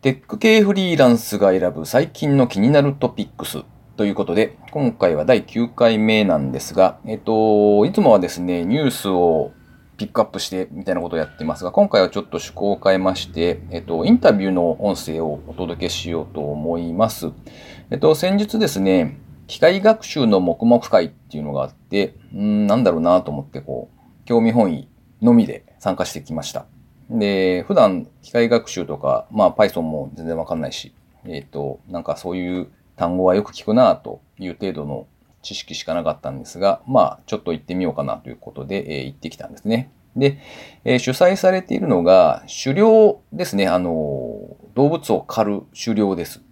テック系フリーランスが選ぶ最近の気になるトピックスということで、今回は第9回目なんですが、えっと、いつもはですね、ニュースをピックアップしてみたいなことをやってますが、今回はちょっと趣向を変えまして、えっと、インタビューの音声をお届けしようと思います。えっと、先日ですね、機械学習の黙々会っていうのがあって、ん、なんだろうなと思って、こう、興味本位のみで参加してきました。で、普段機械学習とか、まあ Python も全然わかんないし、えっ、ー、と、なんかそういう単語はよく聞くなという程度の知識しかなかったんですが、まあちょっと行ってみようかなということで、えー、行ってきたんですね。で、えー、主催されているのが狩猟ですね。あの、動物を狩る狩猟です。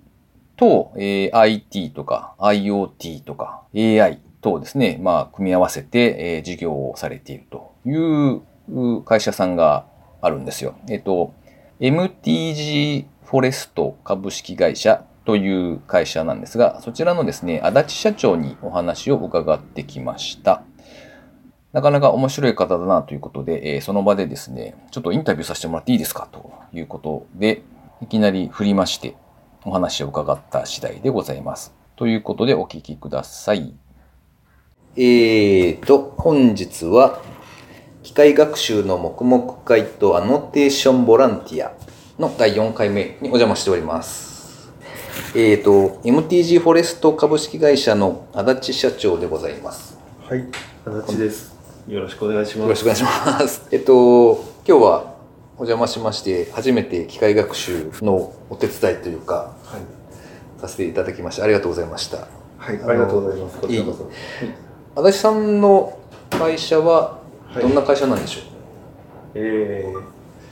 と、えー、IT とか IoT とか AI 等ですね、まあ組み合わせて、えー、事業をされているという会社さんがあるんですよ。えっと、MTG フォレスト株式会社という会社なんですが、そちらのですね、足立社長にお話を伺ってきました。なかなか面白い方だなということで、えー、その場でですね、ちょっとインタビューさせてもらっていいですか？ということで、いきなり振りまして、お話を伺った次第でございます。ということでお聞きください。えーと、本日は械学習の黙々会とアノテーションボランティアの第4回目にお邪魔しております。えっ、ー、と、MTG フォレスト株式会社の足立社長でございます。はい、足立です。よろしくお願いします。よろしくお願いします。えっと、今日はお邪魔しまして、初めて機械学習のお手伝いというか、はい、させていただきまして、ありがとうございました。はい、ありがとうございます。こちらこそ。足立さんの会社はどんな会社なんでしょう、え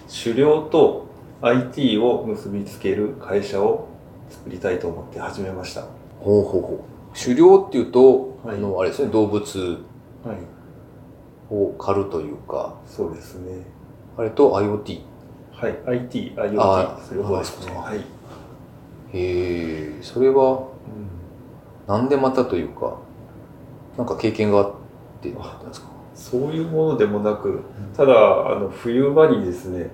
ー、狩猟と IT を結びつける会社を作りたいと思って始めました。ほうほうほう。狩猟っていうと、はい、あのあれですね動物を狩るというか、そうですね。あれと IoT はい。IT、IoT あそれはですね。はい。へえそれは、うん、なんでまたというかなんか経験があってなんですか？そういうものでもなくただあの冬場にですね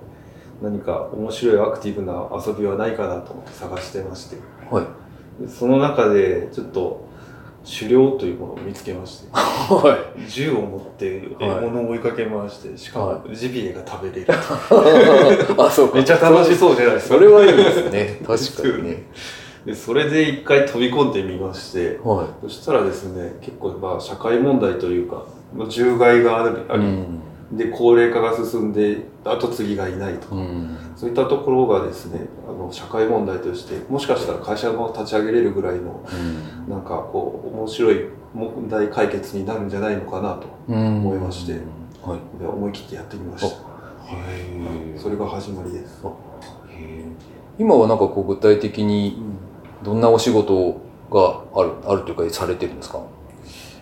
何か面白いアクティブな遊びはないかなと思って探してまして、はい、その中でちょっと狩猟というものを見つけまして、はい、銃を持って獲物を追いかけ回して、しかもジビエが食べれる。あそうか。めっちゃ楽しそうじゃないですか。それはいいですね。確かにね。でそれで一回飛び込んでみまして、はい、そしたらですね結構まあ社会問題というか獣害があるあり、うん、で高齢化が進んで後継ぎがいないとか、うん、そういったところがですねあの社会問題としてもしかしたら会社も立ち上げれるぐらいの、うん、なんかこう面白い問題解決になるんじゃないのかなと思いまして、はい、で思い切ってやってみました。それが始まりです。今はなんかこう具体的にどんなお仕事があるあるというかされてるんですか？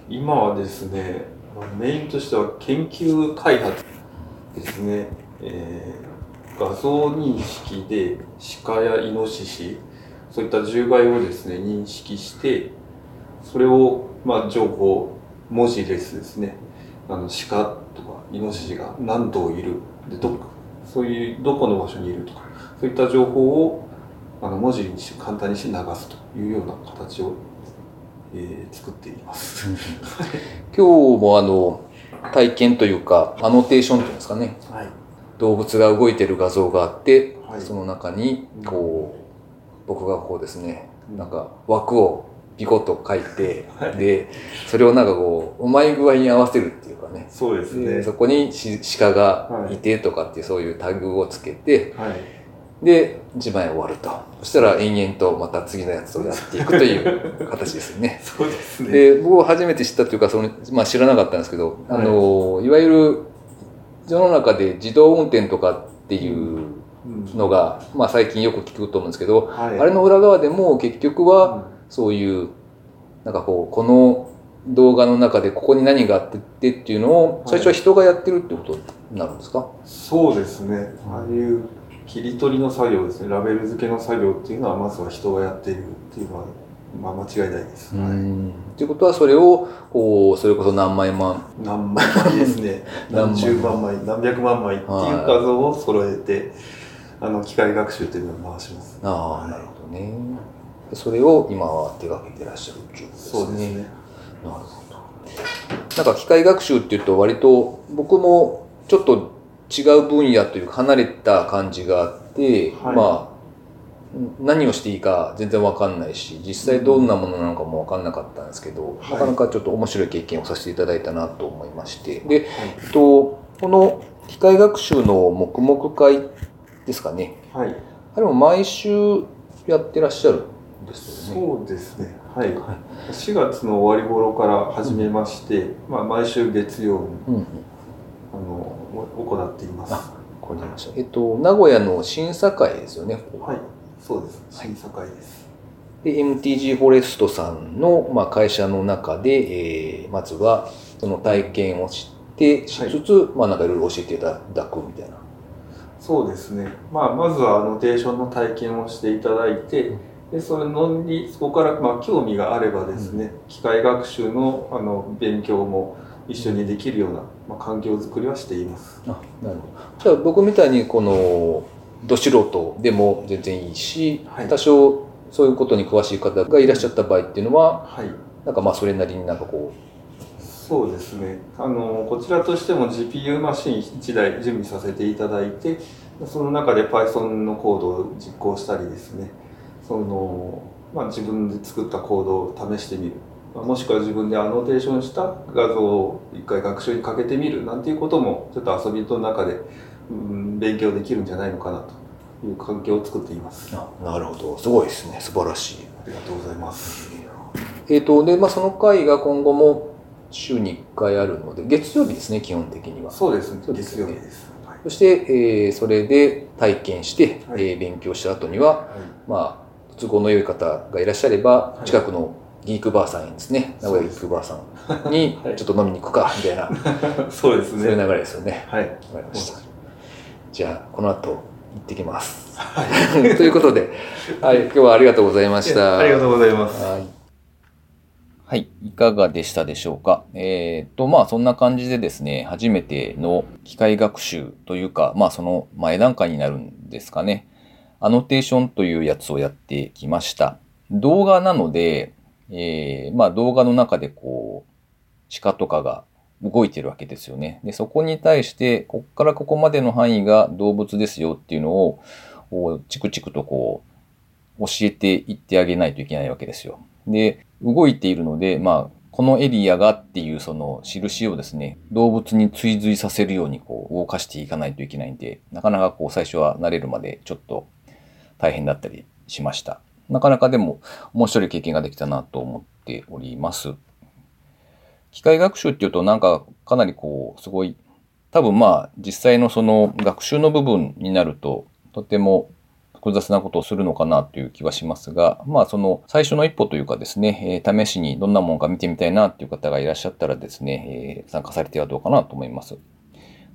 今はですねメインとしては研究開発ですね、えー、画像認識で鹿やイノシシそういった獣害をですね認識してそれをまあ情報文字列ですね。あの鹿とかイノシシが何頭いるでどそういうどこの場所にいるとかそういった情報をあの文字にし簡単にして流すというような形を、えー、作っています。今日もあの体験というかアノテーションというんですかね、はい、動物が動いてる画像があって、はい、その中にこう、僕がこうですねなんか枠をピコッと書いて、はい、でそれをなんかこううまい具合に合わせるっていうかね。そうですね。そこに鹿がいてとかっていうそういうタグをつけて、はいで、1枚終わると。そしたら延々とまた次のやつをやっていくという 形ですよね。そうですね。で、僕初めて知ったというか、その、まあ知らなかったんですけど、はい、あの、いわゆる世の中で自動運転とかっていうのが、まあ最近よく聞くと思うんですけど、はい、あれの裏側でも結局はそういう、なんかこう、この動画の中でここに何があってっていうのを最初は人がやってるってことになるんですか、そうですね。ああいう切り取りの作業ですねラベル付けの作業っていうのはまずは人がやっているっていうのは、まあ、間違いないです。はい、ということはそれをこうそれこそ何枚万何万枚ですね 何十万枚何百万枚っていう画像を揃えて、あの機械学習というのを回します。ああ、なるほどね。それを今は手掛けてらっしゃるっていうことですね。そうですね。なるほど。なんか機械学習っていうと割と僕もちょっと違う分野というか離れた感じがあって、はいまあ何をしていいか全然わかんないし実際どんなものなのかもわかんなかったんですけど、はいなかなかちょっと面白い経験をさせていただいたなと思いましてで、はいえっと、この機械学習の黙々会ですかねはい。あれも毎週やってらっしゃるんですよね。そうですね。はい。4月の終わり頃から始めまして、まあ毎週月曜にうん行っています。あわかりました。えっと、名古屋の審査会ですよね。はい。そうです。審査会です。で、MTG フォレストさんの、まあ、会社の中で、えーまずはその体験をして、しつつ、まあ、なんかいろいろ教えていただくみたいな。そうですね。まあまずはアノテーションの体験をしていただいて、でそれのにそこからまあ興味があればですね、機械学習のあの勉強も一緒にできるような、まあ、環境づくりはしています。あなるほど。じゃあ僕みたいにこのど素人でも全然いいし、はい多少そういうことに詳しい方がいらっしゃった場合っていうのは、はい。なんかまあそれなりになんかこそうですね。あのこちらとしても GPU マシン1台準備させていただいて、その中で Python のコードを実行したりですね、そのまあ、自分で作ったコードを試してみる。まあもしくは自分でアノテーションした画像を一回学習にかけてみるなんていうこともちょっと遊びの中で、うん、勉強できるんじゃないのかなという環境を作っています。なるほど。すごいですね。素晴らしい。りがとうございます。えー、とでまあ、その会が今後も週に1回あるので月曜日ですね基本的にはそそうですね。そうですよね月曜日です。はいして、えーそれで体験して、はいえー勉強した後には、はいまあ、都合の良い方がいらっしゃればい近くのギークバーさんにですね名古屋ギークバーさんにはい ちょっと飲みに行くかみたいな、そうですそういうね。流れですよねはい。わかりましたじゃあこの後行ってきますはい。ということで、はい、今日はありがとうございましたありがとうございます。はい。はい。いかがでしたでしょうか？えっ、と、まあ、そんな感じでですね、初めての機械学習というか、まあ、その前段階になるんですかね。アノテーションというやつをやってきました。動画なので、えーまあ、動画の中でこう、鹿とかが動いてるわけですよね。で、そこに対して、こっからここまでの範囲が動物ですよっていうのを、こうチクチクとこう、教えていってあげないといけないわけですよ。で、動いているので、まあ、このエリアがっていうその印をですね、動物に追随させるようにこう動かしていかないといけないんで、なかなかこう最初は慣れるまでちょっと大変だったりしました。なかなかでも面白い経験ができたなと思っております。機械学習っていうとなんかかなりこうすごい多分まあ実際のその学習の部分になるととても複雑なことをするのかなという気はしますが、まあその最初の一歩というかですね、えー試しにどんなもんか見てみたいなっていう方がいらっしゃったらですね、えー参加されてはどうかなと思います。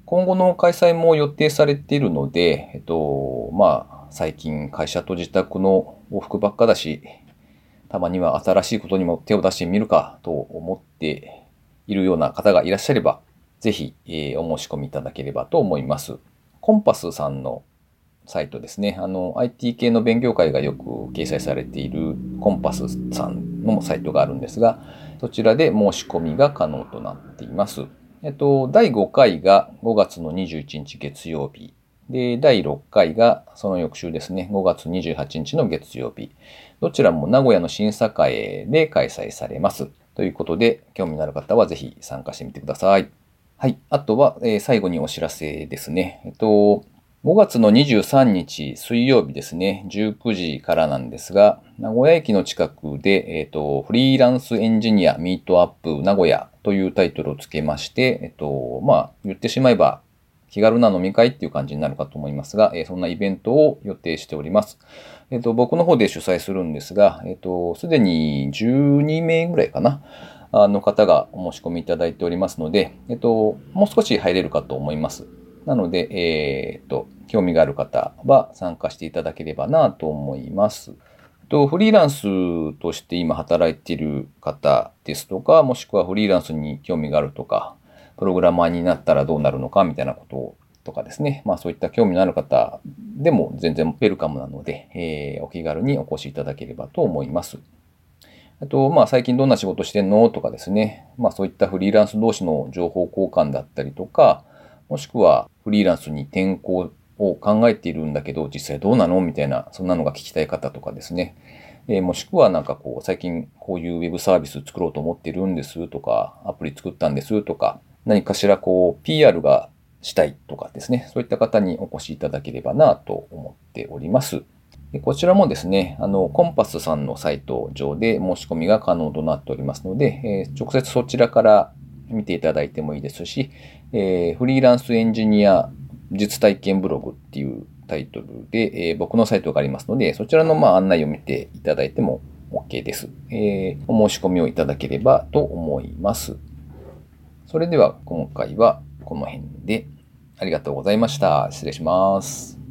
今後の開催も予定されているので、えっと、まあ最近会社と自宅の往復ばっかだし、たまには新しいことにも手を出してみるかと思っているような方がいらっしゃれば、ぜひ、えーお申し込みいただければと思います。コンパスさんのサイトですね。あの、IT 系の勉強会がよく掲載されているコンパスさんのサイトがあるんですが、そちらで申し込みが可能となっています。えっと、第5回が5月の21日月曜日。で、第6回がその翌週ですね、5月28日の月曜日。どちらも名古屋の審査会で開催されます。ということで、興味のある方はぜひ参加してみてください。はい。あとは、えー最後にお知らせですね。えっと、5月の23日水曜日ですね、19時からなんですが、名古屋駅の近くで、えっ、と、フリーランスエンジニアミートアップ名古屋というタイトルをつけまして、えっ、と、まあ、言ってしまえば気軽な飲み会っていう感じになるかと思いますが、えそんなイベントを予定しております。えっ、と、僕の方で主催するんですが、えっ、と、すでに12名ぐらいかな。あの方がお申し込みいただいておりますので、えっと、もう少し入れるかと思います。なので、えーっと、興味がある方は参加していただければなと思います。とフリーランスとして今働いている方ですとか、もしくはフリーランスに興味があるとか、プログラマーになったらどうなるのかみたいなこととかですね、まあそういった興味のある方でも全然ウェルカムなので、えー、お気軽にお越しいただければと思います。あと、まあ最近どんな仕事してんのとかですね、まあそういったフリーランス同士の情報交換だったりとか、もしくはフリーランスに転校を考えているんだけど、実際どうなの？みたいな、そんなのが聞きたい方とかですね。えー、もしくはなんかこう、最近こういうウェブサービス作ろうと思ってるんですとか、アプリ作ったんですとか、何かしらこう、PR がしたいとかですね、そういった方にお越しいただければなと思っております。でこちらもですね、あの、コンパスさんのサイト上で申し込みが可能となっておりますので、えー、直接そちらから見ていただいてもいいですし、えー、フリーランスエンジニア術体験ブログっていうタイトルで、えー、僕のサイトがありますので、そちらのまあ案内を見ていただいても OK です。えー、お申し込みをいただければと思います。それでは今回はこの辺でありがとうございました。失礼します。